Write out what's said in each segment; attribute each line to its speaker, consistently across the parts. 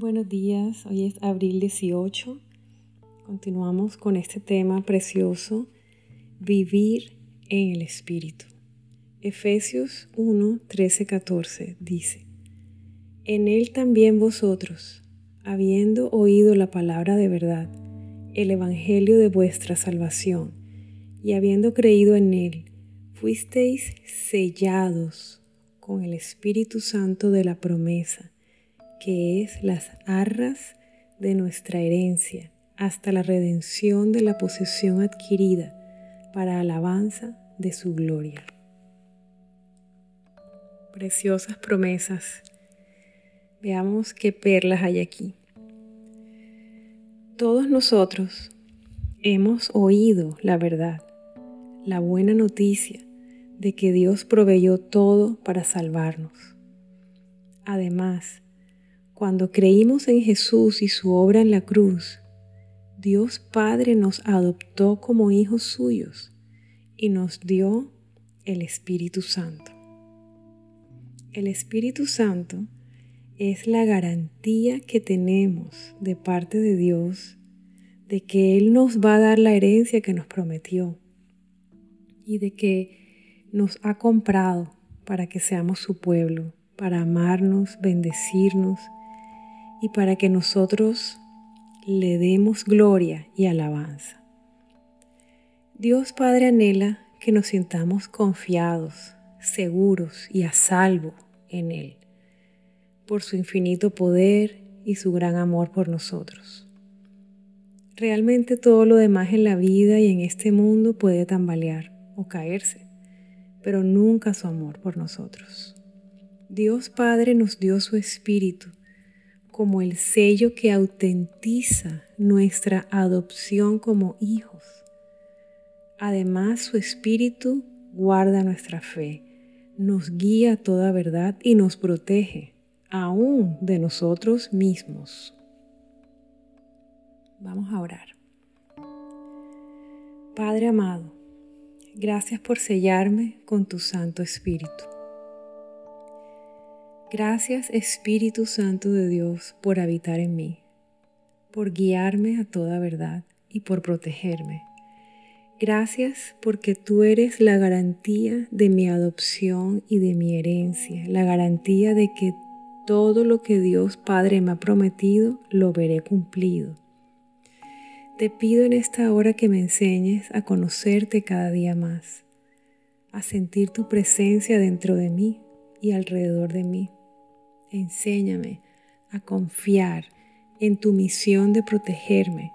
Speaker 1: Buenos días, hoy es abril 18. Continuamos con este tema precioso, vivir en el Espíritu. Efesios 1, 13, 14 dice, En él también vosotros, habiendo oído la palabra de verdad, el Evangelio de vuestra salvación, y habiendo creído en él, fuisteis sellados con el Espíritu Santo de la promesa, que es las arras de nuestra herencia, hasta la redención de la posesión adquirida para alabanza de su gloria. Preciosas promesas. Veamos qué perlas hay aquí. Todos nosotros hemos oído la verdad, la buena noticia de que Dios proveyó todo para salvarnos. Además, cuando creímos en Jesús y su obra en la cruz, Dios Padre nos adoptó como hijos suyos y nos dio el Espíritu Santo. El Espíritu Santo es la garantía que tenemos de parte de Dios de que Él nos va a dar la herencia que nos prometió y de que nos ha comprado para que seamos su pueblo, para amarnos, bendecirnos y para que nosotros le demos gloria y alabanza. Dios Padre anhela que nos sintamos confiados, seguros y a salvo en Él por su infinito poder y su gran amor por nosotros. Realmente todo lo demás en la vida y en este mundo puede tambalear o caerse, pero nunca su amor por nosotros. Dios Padre nos dio su Espíritu como el sello que autentiza nuestra adopción como hijos. Además, su Espíritu guarda nuestra fe, nos guía toda verdad y nos protege aún de nosotros mismos. Vamos a orar. Padre amado, gracias por sellarme con tu Santo Espíritu. Gracias Espíritu Santo de Dios por habitar en mí, por guiarme a toda verdad y por protegerme. Gracias porque tú eres la garantía de mi adopción y de mi herencia, la garantía de que todo lo que Dios Padre me ha prometido lo veré cumplido. Te pido en esta hora que me enseñes a conocerte cada día más, a sentir tu presencia dentro de mí y alrededor de mí. Enséñame a confiar en tu misión de protegerme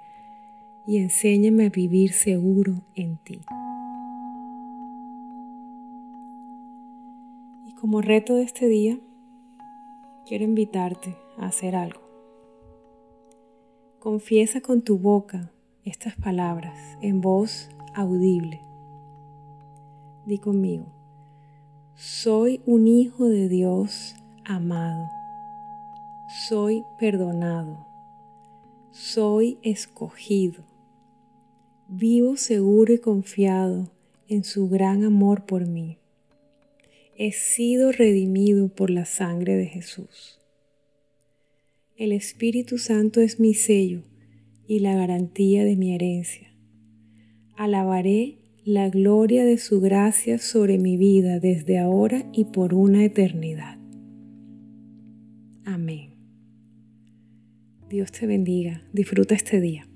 Speaker 1: y enséñame a vivir seguro en ti. Y como reto de este día, quiero invitarte a hacer algo. Confiesa con tu boca estas palabras en voz audible. Di conmigo, soy un hijo de Dios amado, soy perdonado, soy escogido, vivo seguro y confiado en su gran amor por mí he sido redimido por la sangre de Jesús. El Espíritu Santo es mi sello y la garantía de mi herencia. Alabaré la gloria de su gracia sobre mi vida desde ahora y por una eternidad. Amén. Dios te bendiga. Disfruta este día.